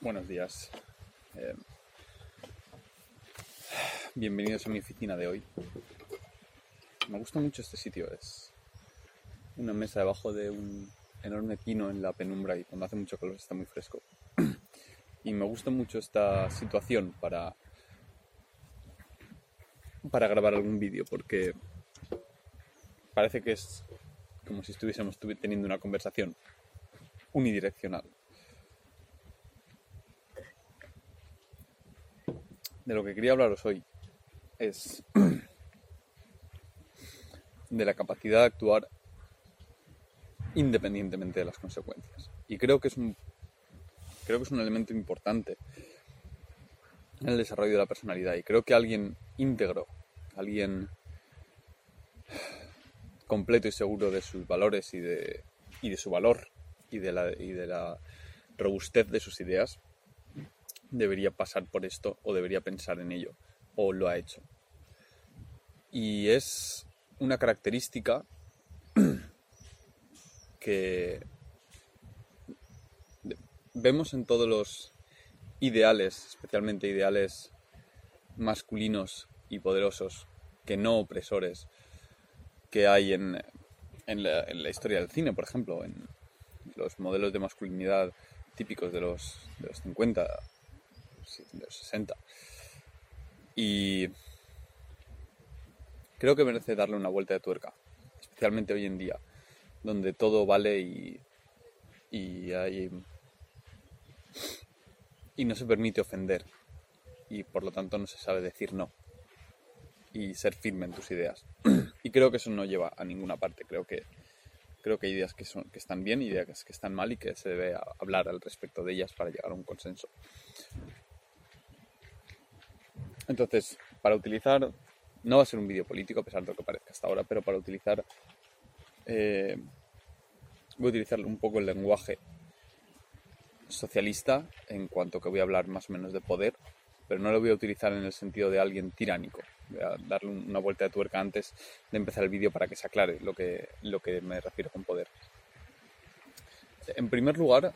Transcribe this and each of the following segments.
Buenos días. Eh, bienvenidos a mi oficina de hoy. Me gusta mucho este sitio. Es una mesa debajo de un enorme pino en la penumbra y cuando hace mucho calor está muy fresco. Y me gusta mucho esta situación para, para grabar algún vídeo porque parece que es como si estuviésemos teniendo una conversación unidireccional. De lo que quería hablaros hoy es de la capacidad de actuar independientemente de las consecuencias. Y creo que es un creo que es un elemento importante en el desarrollo de la personalidad. Y creo que alguien íntegro, alguien completo y seguro de sus valores y de, y de su valor y de, la, y de la robustez de sus ideas, debería pasar por esto o debería pensar en ello o lo ha hecho. Y es una característica que vemos en todos los ideales, especialmente ideales masculinos y poderosos, que no opresores, que hay en, en, la, historia del cine, por ejemplo, en los modelos de masculinidad típicos de los, de los 50, de los 60. Y creo que merece darle una vuelta de tuerca, especialmente hoy en día, donde todo vale y, y hay y no se permite ofender y por lo tanto no se sabe decir no y ser firme en tus ideas. y creo que eso no lleva a ninguna parte. Creo que, creo que hay ideas que, son, que están bien, ideas que están mal y que se debe hablar al respecto de ellas para llegar a un consenso. Entonces, para utilizar, no va a ser un vídeo político a pesar de lo que parezca hasta ahora, pero para utilizar, eh, voy a utilizar un poco el lenguaje socialista en cuanto que voy a hablar más o menos de poder, pero no lo voy a utilizar en el sentido de alguien tiránico. Voy a darle una vuelta de tuerca antes de empezar el vídeo para que se aclare lo que, lo que me refiero con poder. En primer lugar,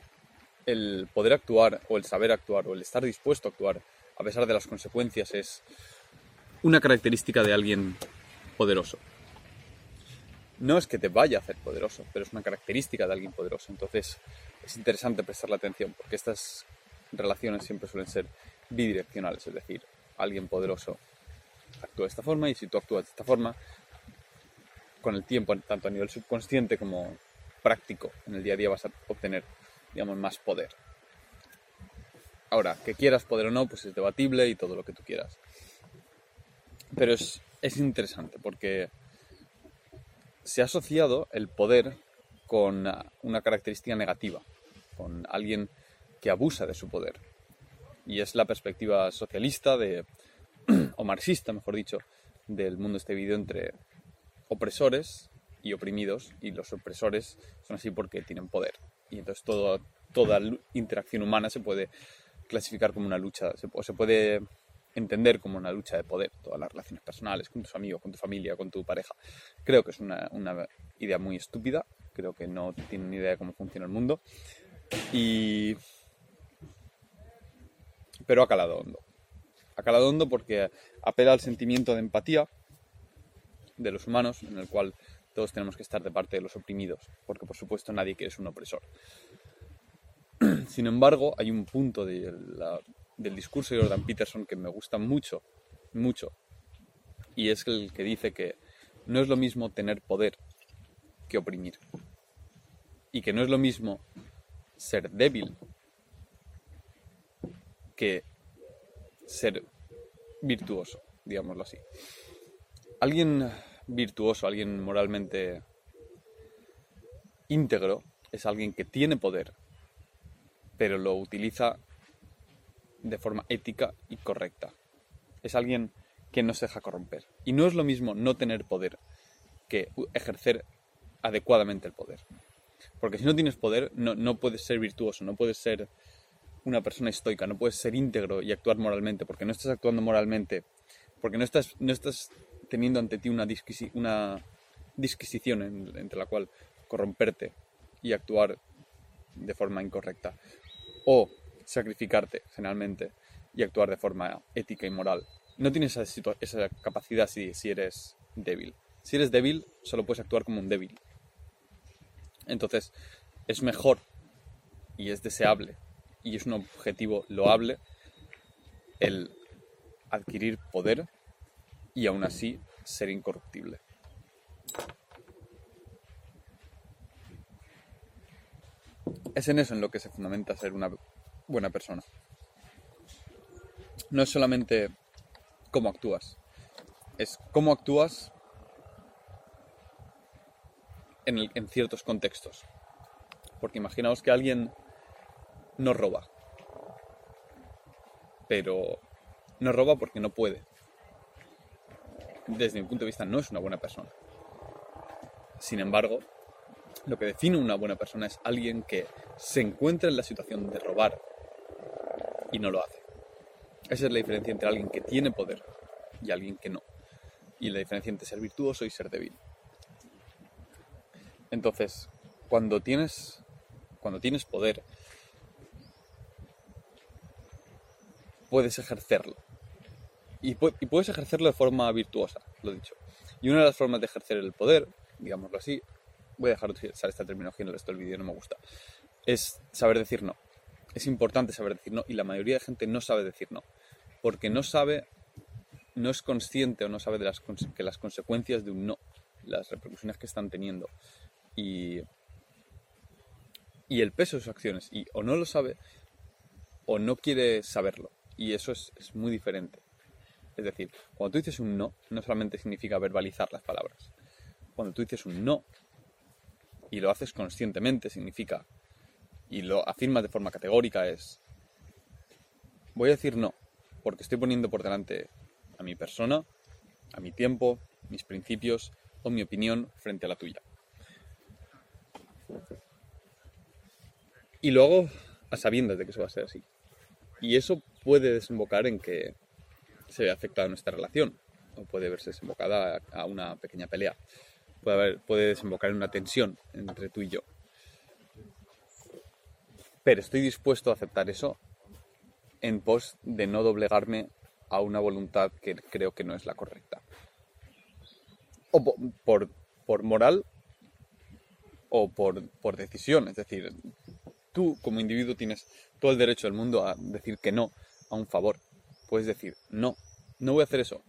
el poder actuar o el saber actuar o el estar dispuesto a actuar a pesar de las consecuencias es una característica de alguien poderoso. No es que te vaya a hacer poderoso, pero es una característica de alguien poderoso. Entonces, es interesante prestarle atención porque estas relaciones siempre suelen ser bidireccionales, es decir, alguien poderoso actúa de esta forma y si tú actúas de esta forma, con el tiempo, tanto a nivel subconsciente como práctico, en el día a día vas a obtener, digamos, más poder. Ahora, que quieras poder o no, pues es debatible y todo lo que tú quieras. Pero es, es interesante porque se ha asociado el poder con una característica negativa, con alguien que abusa de su poder. Y es la perspectiva socialista de, o marxista, mejor dicho, del mundo este vídeo entre opresores y oprimidos, y los opresores son así porque tienen poder. Y entonces todo, toda interacción humana se puede clasificar como una lucha, o se puede entender como una lucha de poder, todas las relaciones personales, con tus amigos, con tu familia, con tu pareja. Creo que es una, una idea muy estúpida, creo que no tienen ni idea de cómo funciona el mundo. Y... Pero ha calado hondo. Ha calado hondo porque apela al sentimiento de empatía de los humanos, en el cual todos tenemos que estar de parte de los oprimidos, porque por supuesto nadie quiere ser un opresor. Sin embargo, hay un punto de del discurso de Jordan Peterson que me gusta mucho, mucho, y es el que dice que no es lo mismo tener poder que oprimir. Y que no es lo mismo ser débil que ser virtuoso, digámoslo así. Alguien virtuoso, alguien moralmente íntegro, es alguien que tiene poder, pero lo utiliza de forma ética y correcta. Es alguien que no se deja corromper. Y no es lo mismo no tener poder que ejercer adecuadamente el poder. Porque si no tienes poder, no, puedes ser virtuoso, no puedes ser una persona estoica, no puedes ser íntegro y actuar moralmente, porque no estás actuando moralmente, porque no estás, no estás teniendo ante ti una, disquisición entre la cual corromperte y actuar de forma incorrecta. O sacrificarte, generalmente, y actuar de forma ética y moral. No tienes esa, capacidad si eres débil. Si eres débil, solo puedes actuar como un débil. Entonces, es mejor y es deseable y es un objetivo loable el adquirir poder y aún así ser incorruptible. Es en eso en lo que se fundamenta ser una buena persona. No es solamente cómo actúas, es cómo actúas en, en ciertos contextos. Porque imaginaos que alguien no roba, pero no roba porque no puede. Desde mi punto de vista no es una buena persona. Sin embargo, lo que define una buena persona es alguien que se encuentra en la situación de robar y no lo hace. Esa es la diferencia entre alguien que tiene poder y alguien que no. Y la diferencia entre ser virtuoso y ser débil. Entonces, cuando tienes, cuando tienes poder, puedes ejercerlo. Y, puedes ejercerlo de forma virtuosa, lo dicho. Y una de las formas de ejercer el poder, digámoslo así, voy a dejar de usar esta terminología en el resto del vídeo, no me gusta, es saber decir no. Es importante saber decir no y la mayoría de gente no sabe decir no. Porque no sabe, no es consciente o no sabe de las, que las consecuencias de un no, las repercusiones que están teniendo y, y el peso de sus acciones. Y o no lo sabe o no quiere saberlo. Y eso es, muy diferente. Es decir, cuando tú dices un no, no solamente significa verbalizar las palabras. Cuando tú dices un no y lo haces conscientemente, significa, y lo afirmas de forma categórica, es, voy a decir no, porque estoy poniendo por delante a mi persona, a mi tiempo, mis principios o mi opinión frente a la tuya. Y luego a sabiendas de que eso va a ser así. Y eso puede desembocar en que se vea afectada nuestra relación, o puede verse desembocada a, una pequeña pelea. Puede, haber, puede desembocar en una tensión entre tú y yo. Pero estoy dispuesto a aceptar eso en pos de no doblegarme a una voluntad que creo que no es la correcta. O por, por, moral o por, por decisión. Es decir, tú como individuo tienes todo el derecho del mundo a decir que no a un favor. Puedes decir, no, no voy a hacer eso,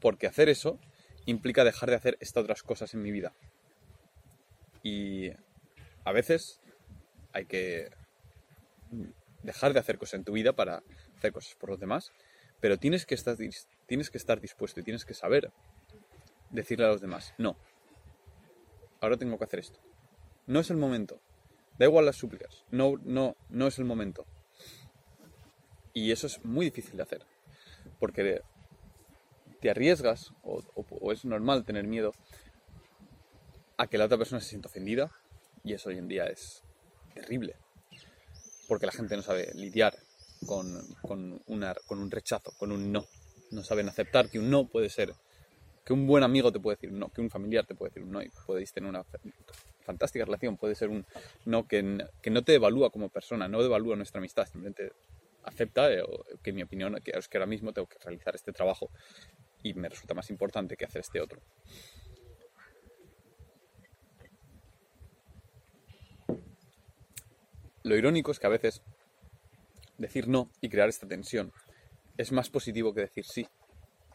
porque hacer eso implica dejar de hacer estas otras cosas en mi vida. Y a veces hay que dejar de hacer cosas en tu vida para hacer cosas por los demás, pero tienes que estar, tienes que estar dispuesto y tienes que saber decirle a los demás, no, ahora tengo que hacer esto. No es el momento. Da igual las súplicas. No, no, no es el momento. Y eso es muy difícil de hacer, porque te arriesgas, o, es normal tener miedo, a que la otra persona se sienta ofendida, y eso hoy en día es terrible, porque la gente no sabe lidiar con, con, con un rechazo, con un no. No saben aceptar que un no puede ser, que un buen amigo te puede decir un no, que un familiar te puede decir un no, y podéis tener una fantástica relación, puede ser un no que, que no te evalúa como persona, no devalúa nuestra amistad, simplemente acepta eh, que mi opinión es que ahora mismo tengo que realizar este trabajo y me resulta más importante que hacer este otro. Lo irónico es que a veces decir no y crear esta tensión es más positivo que decir sí.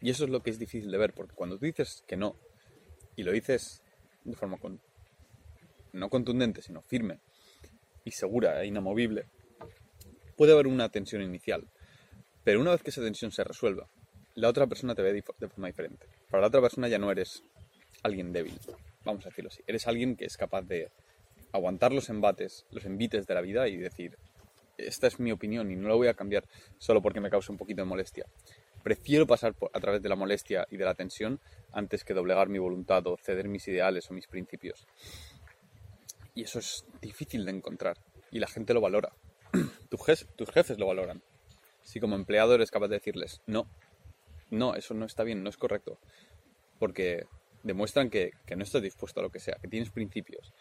Y eso es lo que es difícil de ver, porque cuando tú dices que no y lo dices de forma no contundente, sino firme y segura e inamovible, puede haber una tensión inicial, pero una vez que esa tensión se resuelva, la otra persona te ve de forma diferente. Para la otra persona ya no eres alguien débil, vamos a decirlo así. Eres alguien que es capaz de aguantar los embates, los envites de la vida y decir, esta es mi opinión y no la voy a cambiar solo porque me cause un poquito de molestia. Prefiero pasar a través de la molestia y de la tensión antes que doblegar mi voluntad o ceder mis ideales o mis principios. Y eso es difícil de encontrar y la gente lo valora tus, jefes lo valoran. Si como empleado eres capaz de decirles, no, no, eso no está bien, no es correcto. Porque demuestran que, no estás dispuesto a lo que sea, que tienes principios.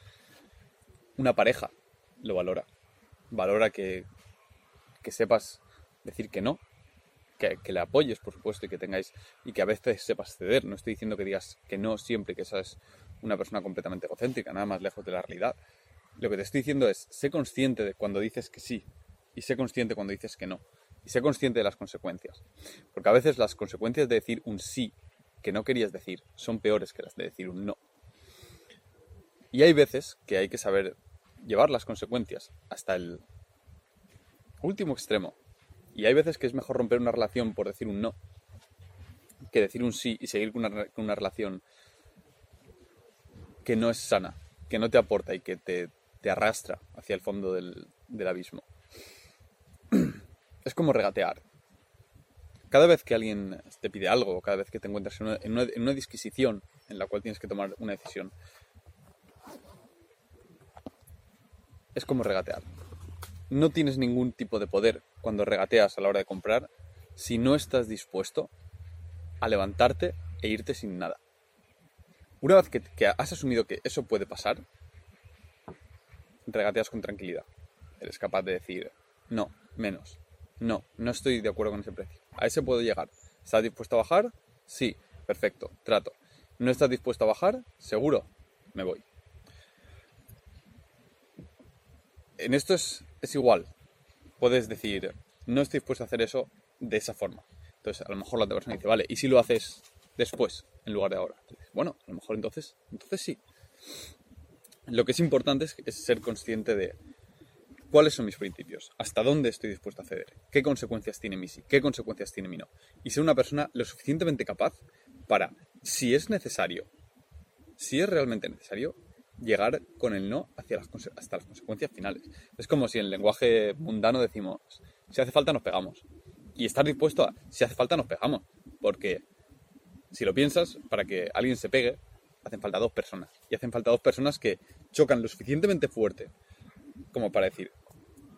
Una pareja lo valora. Valora que, que sepas decir que no, que, que, le apoyes, por supuesto, y que tengáis, y que a veces sepas ceder. No estoy diciendo que digas que no siempre, que esa es una persona completamente egocéntrica, nada más lejos de la realidad. Lo que te estoy diciendo es, sé consciente de cuando dices que sí, y sé consciente cuando dices que no, y sé consciente de las consecuencias. Porque a veces las consecuencias de decir un sí que no querías decir son peores que las de decir un no. Y hay veces que hay que saber llevar las consecuencias hasta el último extremo. Y hay veces que es mejor romper una relación por decir un no que decir un sí y seguir con una, relación que no es sana, que no te aporta y que te, arrastra hacia el fondo del, abismo. Es como regatear. Cada vez que alguien te pide algo, cada vez que te encuentras en una disquisición en la cual tienes que tomar una decisión, es como regatear. No tienes ningún tipo de poder cuando regateas a la hora de comprar si no estás dispuesto a levantarte e irte sin nada. Una vez que, has asumido que eso puede pasar, regateas con tranquilidad. Eres capaz de decir, no, menos, no, no estoy de acuerdo con ese precio. A ese puedo llegar. ¿Estás dispuesto a bajar? Sí, perfecto, trato. ¿No estás dispuesto a bajar? Seguro, me voy. en esto es, igual. Puedes decir, no estoy dispuesto a hacer eso de esa forma. Entonces, a lo mejor la otra persona dice, vale, ¿y si lo haces después, en lugar de ahora? bueno, a lo mejor entonces, entonces sí. Lo que es importante es, ser consciente de cuáles son mis principios, hasta dónde estoy dispuesto a ceder, qué consecuencias tiene mi sí, qué consecuencias tiene mi no. Y ser una persona lo suficientemente capaz para, si es necesario, si es realmente necesario, llegar con el no hacia las, hasta las consecuencias finales. Es como si en lenguaje mundano decimos, si hace falta nos pegamos. Y estar dispuesto a, si hace falta nos pegamos. Porque si lo piensas, para que alguien se pegue, hacen falta dos personas. Y hacen falta dos personas que chocan lo suficientemente fuerte como para decir,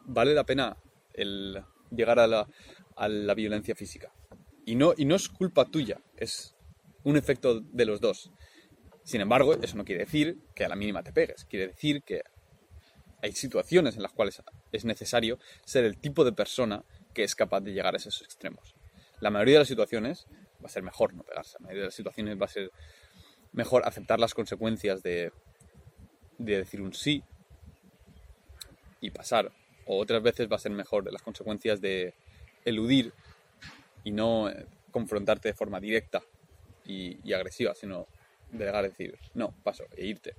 vale la pena el llegar a la, violencia física. Y no, y no es culpa tuya, es un efecto de los dos. Sin embargo, eso no quiere decir que a la mínima te pegues. Quiere decir que hay situaciones en las cuales es necesario ser el tipo de persona que es capaz de llegar a esos extremos. La mayoría de las situaciones va a ser mejor no pegarse. La mayoría de las situaciones va a ser mejor aceptar las consecuencias de, de decir un sí y pasar. O otras veces va a ser mejor las consecuencias de eludir y no eh, confrontarte de forma directa y, agresiva, sino delegar, decir, no, paso, e irte.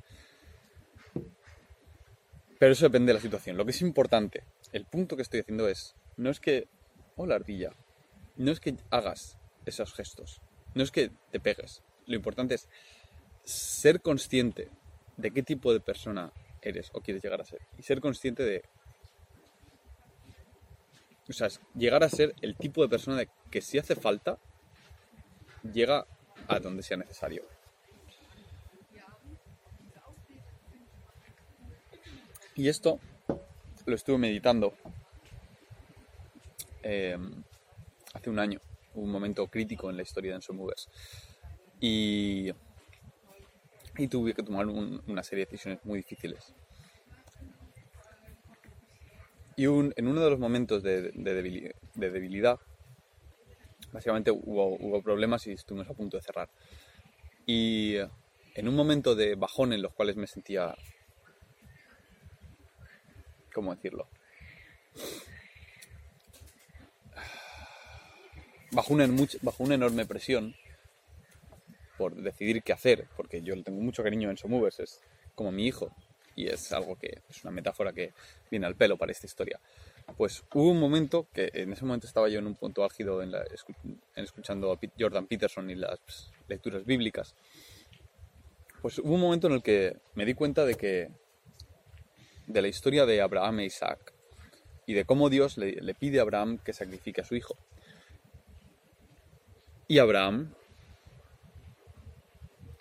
Pero eso depende de la situación. Lo que es importante, el punto que estoy haciendo es, no es que, hola ardilla, no es que hagas esos gestos, no es que te pegues. Lo importante es ser consciente de qué tipo de persona eres o quieres llegar a ser. Y ser consciente de... O sea, llegar a ser el tipo de persona de que si hace falta, llega a donde sea necesario. Y esto lo estuve meditando em, hace un año, un momento crítico en la historia de Enso Movers. Y, y tuve que tomar una serie de decisiones muy difíciles. Y en uno de los momentos de, debilidad, básicamente hubo, problemas y estuvimos a punto de cerrar. Y en un momento de bajón en los cuales me sentía ¿cómo decirlo? Bajo una enorme presión por decidir qué hacer, porque yo le tengo mucho cariño en Somovers, es como mi hijo, y es algo que es una metáfora que viene al pelo para esta historia. Pues hubo un momento que en ese momento estaba yo en un punto álgido en, en escuchando a Jordan Peterson y las lecturas bíblicas. Pues hubo un momento en el que me di cuenta de que de la historia de Abraham e Isaac y de cómo Dios le, pide a Abraham que sacrifique a su hijo. Y Abraham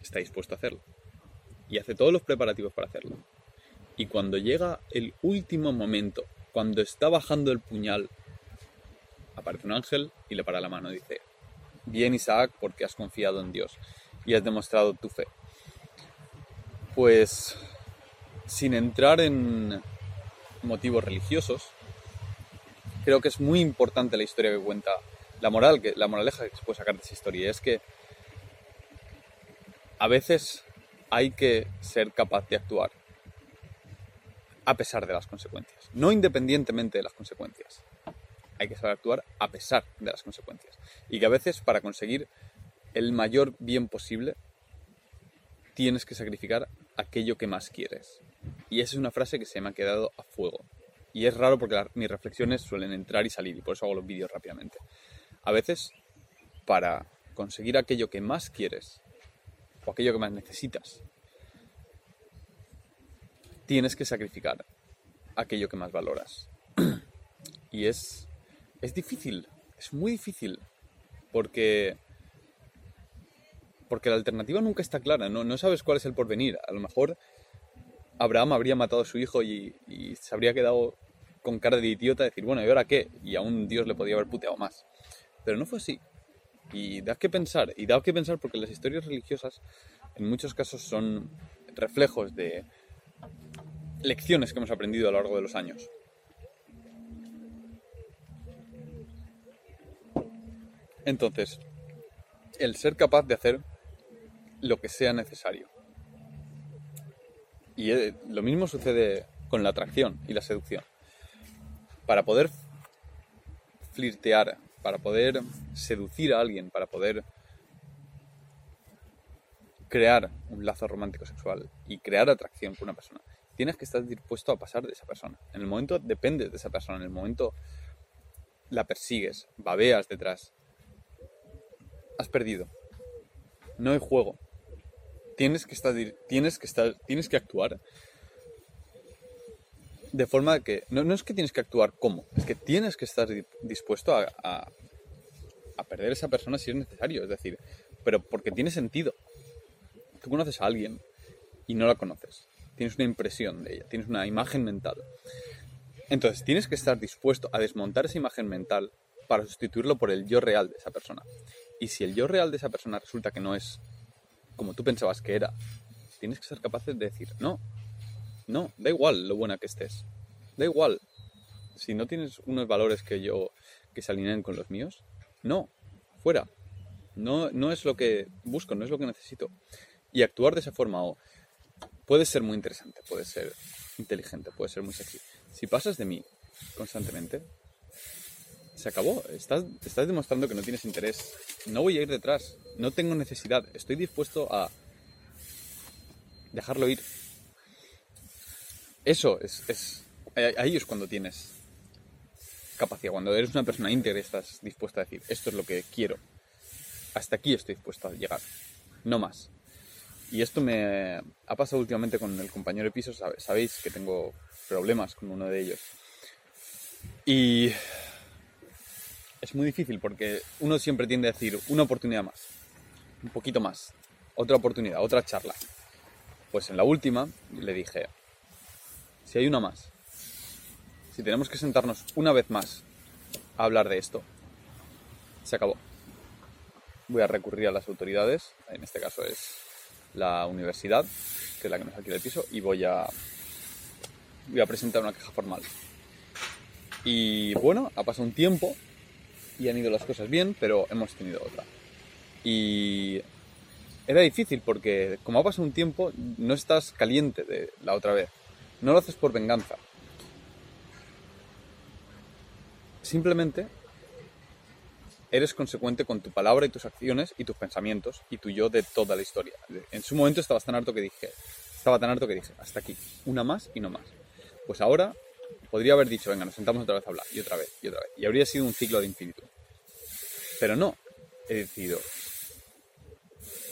está dispuesto a hacerlo. Y hace todos los preparativos para hacerlo. Y cuando llega el último momento, cuando está bajando el puñal, aparece un ángel y le para la mano y dice, bien Isaac porque has confiado en Dios y has demostrado tu fe. Pues sin entrar en motivos religiosos, creo que es muy importante la historia que cuenta, la moral, que, la moraleja que se puede sacar de esa historia, es que a veces hay que ser capaz de actuar a pesar de las consecuencias, no independientemente de las consecuencias. Hay que saber actuar a pesar de las consecuencias. Y que a veces para conseguir el mayor bien posible tienes que sacrificar aquello que más quieres. Y esa es una frase que se me ha quedado a fuego. Y es raro porque mis reflexiones suelen entrar y salir y por eso hago los vídeos rápidamente. A veces, para conseguir aquello que más quieres o aquello que más necesitas, tienes que sacrificar aquello que más valoras. y es, es difícil, es muy difícil, porque, porque la alternativa nunca está clara, no, no sabes cuál es el porvenir. A lo mejor Abraham habría matado a su hijo y, se habría quedado con cara de idiota decir, bueno, ¿y ahora qué? Y aún Dios le podía haber puteado más. Pero no fue así. Y da que pensar, y da que pensar porque las historias religiosas en muchos casos son reflejos de, lecciones que hemos aprendido a lo largo de los años. Entonces, el ser capaz de hacer lo que sea necesario. Y eh, lo mismo sucede con la atracción y la seducción. Para poder flirtear, para poder seducir a alguien, para poder crear un lazo romántico sexual y crear atracción con una persona, tienes que estar dispuesto a pasar de esa persona. En el momento dependes de esa persona, en el momento la persigues, babeas detrás. Has perdido. No hay juego. Tienes que estar, tienes que estar, tienes que actuar de forma que no, no es que tienes que actuar como, es que tienes que estar dispuesto a, a, perder esa persona si es necesario, es decir, pero porque tiene sentido. Tú conoces a alguien y no la conoces tienes una impresión de ella, tienes una imagen mental. Entonces, tienes que estar dispuesto a desmontar esa imagen mental para sustituirlo por el yo real de esa persona. Y si el yo real de esa persona resulta que no es como tú pensabas que era, tienes que ser capaz de decir, no, no, da igual lo buena que estés, da igual. Si no tienes unos valores que yo, que se alineen con los míos, no, fuera. No, no es lo que busco, no es lo que necesito. Y actuar de esa forma o puede ser muy interesante, puede ser inteligente, puede ser muy sexy. Si pasas de mí constantemente, se acabó. Estás, estás demostrando que no tienes interés. No voy a ir detrás. No tengo necesidad. Estoy dispuesto a dejarlo ir. Eso es, es ahí es cuando tienes capacidad. Cuando eres una persona íntegra estás dispuesto a decir, esto es lo que quiero. Hasta aquí estoy dispuesto a llegar. No más. Y esto me ha pasado últimamente con el compañero de piso, sabéis que tengo problemas con uno de ellos. Y es muy difícil porque uno siempre tiende a decir una oportunidad más, un poquito más, otra oportunidad, otra charla. Pues en la última le dije, si hay una más, si tenemos que sentarnos una vez más a hablar de esto, se acabó. Voy a recurrir a las autoridades, en este caso es la universidad, que es la que nos alquila el piso, y voy a, voy a presentar una queja formal. Y bueno, ha pasado un tiempo y han ido las cosas bien, pero hemos tenido otra. Y era difícil porque como ha pasado un tiempo, no estás caliente de la otra vez. No lo haces por venganza. Simplemente eres consecuente con tu palabra y tus acciones y tus pensamientos y tu yo de toda la historia. En su momento estabas tan harto que dije, estaba tan harto que dije, hasta aquí, una más y no más. Pues ahora podría haber dicho, venga, nos sentamos otra vez a hablar, y otra vez, y otra vez. Y habría sido un ciclo de infinito. Pero no, he decidido,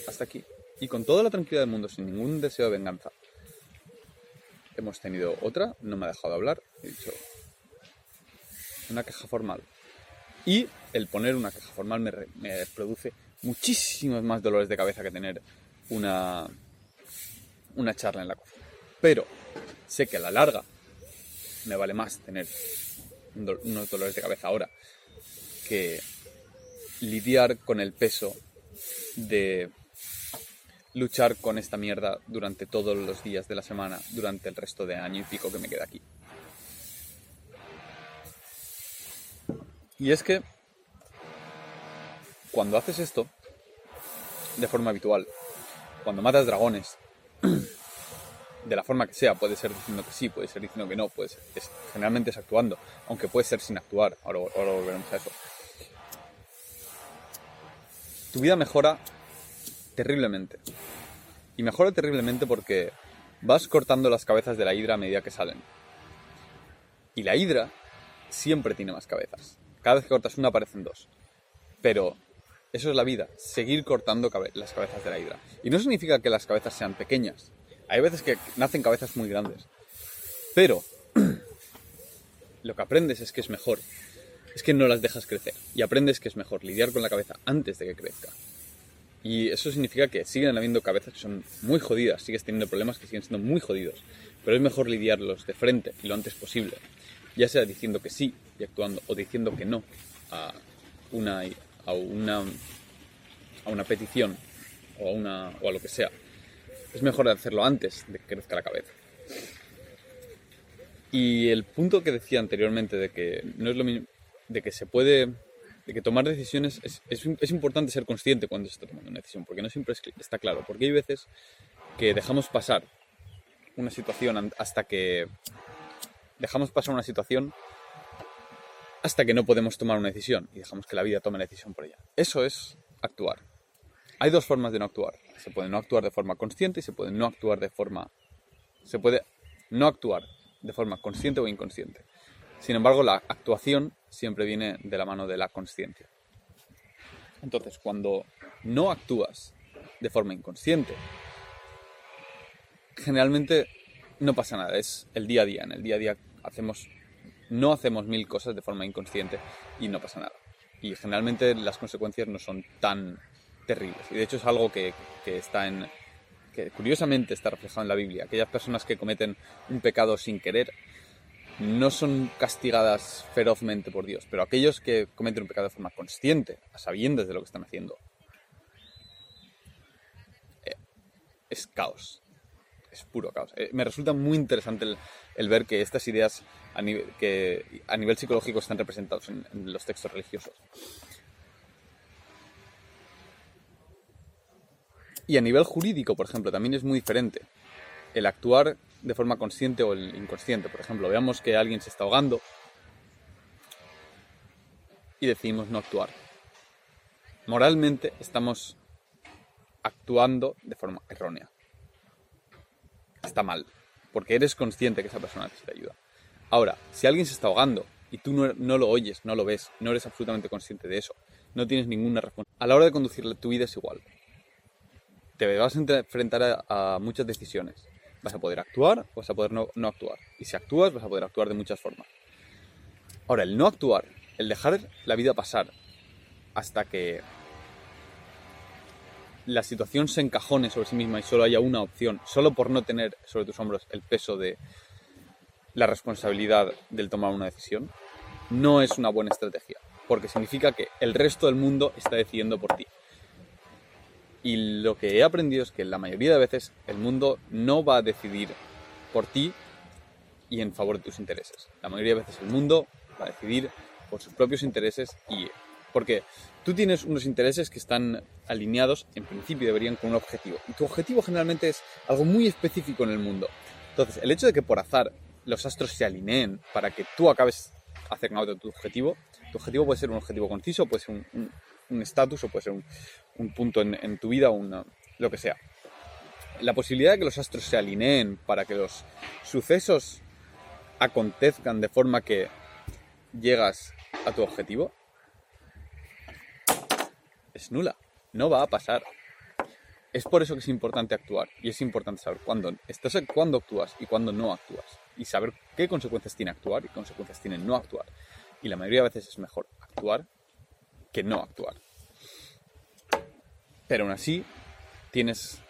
hasta aquí. Y con toda la tranquilidad del mundo, sin ningún deseo de venganza. Hemos tenido otra, no me ha dejado hablar, he dicho, una queja formal. Y el poner una queja formal me, produce muchísimos más dolores de cabeza que tener una, una charla en la cocina. Pero sé que a la larga me vale más tener unos dolores de cabeza ahora que lidiar con el peso de luchar con esta mierda durante todos los días de la semana, durante el resto de año y pico que me queda aquí. Y es que cuando haces esto de forma habitual, cuando matas dragones, de la forma que sea, puede ser diciendo que sí, puede ser diciendo que no, puede ser, generalmente es actuando, aunque puede ser sin actuar, ahora, ahora volveremos a eso. Tu vida mejora terriblemente. Y mejora terriblemente porque vas cortando las cabezas de la hidra a medida que salen. Y la hidra siempre tiene más cabezas. Cada vez que cortas una aparecen dos. Pero eso es la vida, seguir cortando las cabezas de la hidra. Y no significa que las cabezas sean pequeñas. Hay veces que nacen cabezas muy grandes. Pero lo que aprendes es que es mejor. Es que no las dejas crecer. Y aprendes que es mejor lidiar con la cabeza antes de que crezca. Y eso significa que siguen habiendo cabezas que son muy jodidas, sigues teniendo problemas que siguen siendo muy jodidos. Pero es mejor lidiarlos de frente y lo antes posible. Ya sea diciendo que sí y actuando, o diciendo que no a una, a una, a una petición o a, una, o lo que sea. Es mejor hacerlo antes de que crezca la cabeza. Y el punto que decía anteriormente de que no es lo mismo, de que se puede de que tomar decisiones es, importante ser consciente cuando se está tomando una decisión, porque no siempre está claro, porque hay veces que dejamos pasar una situación hasta que dejamos pasar una situación hasta que no podemos tomar una decisión y dejamos que la vida tome la decisión por ella. Eso es actuar. Hay dos formas de no actuar. Se puede no actuar de forma consciente y se puede no actuar de forma se puede no actuar de forma consciente o inconsciente. Sin embargo, la actuación siempre viene de la mano de la conciencia. Entonces, cuando no actúas de forma inconsciente, generalmente no pasa nada, es el día a día. En el día a día hacemos, no hacemos mil cosas de forma inconsciente y no pasa nada. Y generalmente las consecuencias no son tan terribles. Y de hecho es algo que, que está en, que curiosamente está reflejado en la Biblia. Aquellas personas que cometen un pecado sin querer no son castigadas ferozmente por Dios, pero aquellos que cometen un pecado de forma consciente, a sabiendas de lo que están haciendo, eh, es caos, es puro caos. Eh, me resulta muy interesante el, ver que estas ideas a nivel, que a nivel psicológico están representadas en, en los textos religiosos. Y a nivel jurídico, por ejemplo, también es muy diferente. El actuar de forma consciente o inconsciente. Por ejemplo, veamos que alguien se está ahogando y decidimos no actuar. Moralmente estamos actuando de forma errónea. Está mal, porque eres consciente que esa persona necesita ayuda. Ahora, si alguien se está ahogando y tú no, lo oyes, no lo ves, no eres absolutamente consciente de eso, no tienes ninguna responsabilidad. A la hora de conducir tu vida es igual. Te vas a enfrentar a muchas decisiones vas a poder actuar o vas a poder no, actuar. Y si actúas, vas a poder actuar de muchas formas. Ahora, el no actuar, el dejar la vida pasar hasta que la situación se encajone sobre sí misma y solo haya una opción, solo por no tener sobre tus hombros el peso de la responsabilidad del tomar una decisión, no es una buena estrategia, porque significa que el resto del mundo está decidiendo por ti. Y lo que he aprendido es que la mayoría de veces el mundo no va a decidir por ti y en favor de tus intereses. La mayoría de veces el mundo va a decidir por sus propios intereses y porque tú tienes unos intereses que están alineados, en principio deberían con un objetivo. Y tu objetivo generalmente es algo muy específico en el mundo. Entonces, el hecho de que por azar los astros se alineen para que tú acabes acercando a tu objetivo, tu objetivo puede ser un objetivo conciso, puede ser un estatus o puede ser un, un punto en, tu vida o lo que sea. La posibilidad de que los astros se alineen para que los sucesos acontezcan de forma que llegas a tu objetivo es nula. No va a pasar. Es por eso que es importante actuar y es importante saber cuándo, estás, cuándo actúas y cuándo no actúas y saber qué consecuencias tiene actuar y consecuencias tiene no actuar. Y la mayoría de veces es mejor actuar que no actuar. Pero aún así, tienes...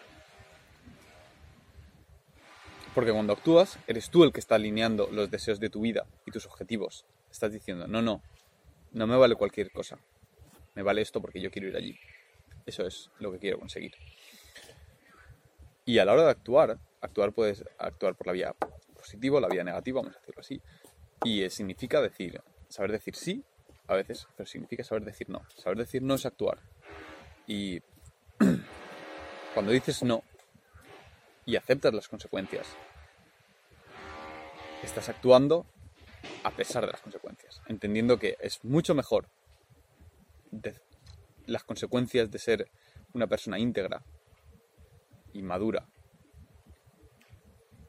Porque cuando actúas, eres tú el que está alineando los deseos de tu vida y tus objetivos. Estás diciendo, no, no, no me vale cualquier cosa. Me vale esto porque yo quiero ir allí. Eso es lo que quiero conseguir. Y a la hora de actuar, actuar puedes actuar por la vía positiva, la vía negativa, vamos a decirlo así. Y significa decir, saber decir sí a veces, pero significa saber decir no. Saber decir no es actuar. Y cuando dices no y aceptas las consecuencias, estás actuando a pesar de las consecuencias, entendiendo que es mucho mejor las consecuencias de ser una persona íntegra y madura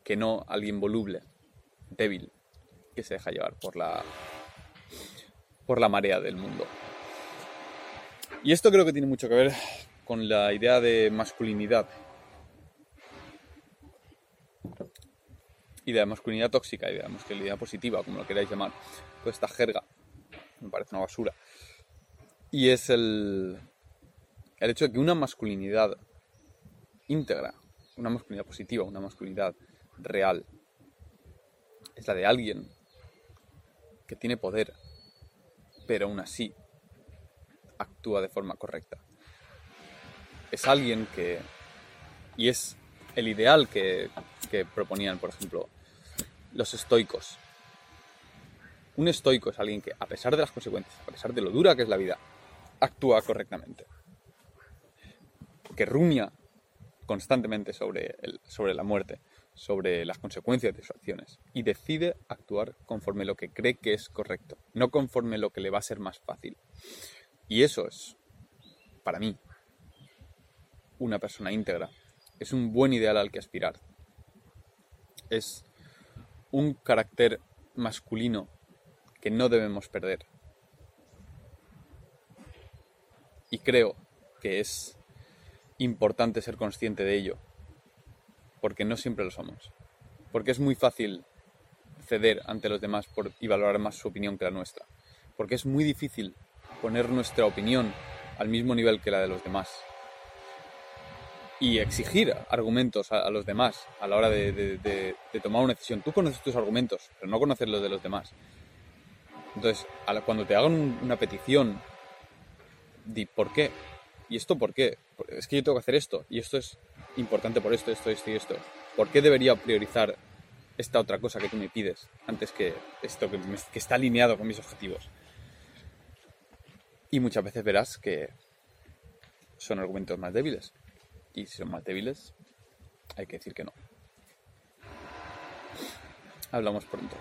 que no alguien voluble, débil, que se deja llevar por la por la marea del mundo. Y esto creo que tiene mucho que ver con la idea de masculinidad. Y de masculinidad tóxica y de masculinidad positiva, como lo queráis llamar. Toda esta jerga me parece una basura. Y es el, el hecho de que una masculinidad íntegra, una masculinidad positiva, una masculinidad real, es la de alguien que tiene poder, pero aún así actúa de forma correcta. Es alguien que... Y es el ideal que, proponían, por ejemplo, los estoicos. Un estoico es alguien que, a pesar de las consecuencias, a pesar de lo dura que es la vida, actúa correctamente. Que rumia constantemente sobre, sobre la muerte, sobre las consecuencias de sus acciones y decide actuar conforme lo que cree que es correcto, no conforme lo que le va a ser más fácil. Y eso es, para mí, una persona íntegra. Es un buen ideal al que aspirar. Es un carácter masculino que no debemos perder. Y creo que es importante ser consciente de ello porque no siempre lo somos. Porque es muy fácil ceder ante los demás y valorar más su opinión que la nuestra. Porque es muy difícil poner nuestra opinión al mismo nivel que la de los demás. Y exigir argumentos a, los demás a la hora de, tomar una decisión. Tú conoces tus argumentos, pero no conoces los de los demás. Entonces, cuando te hagan una petición, di por qué. ¿Y esto por qué? Es que yo tengo que hacer esto. Y esto es importante por esto, esto, esto y esto. ¿Por qué debería priorizar esta otra cosa que tú me pides antes que esto que, que está alineado con mis objetivos? Y muchas veces verás que son argumentos más débiles. Y si son más débiles, hay que decir que no. Hablamos pronto.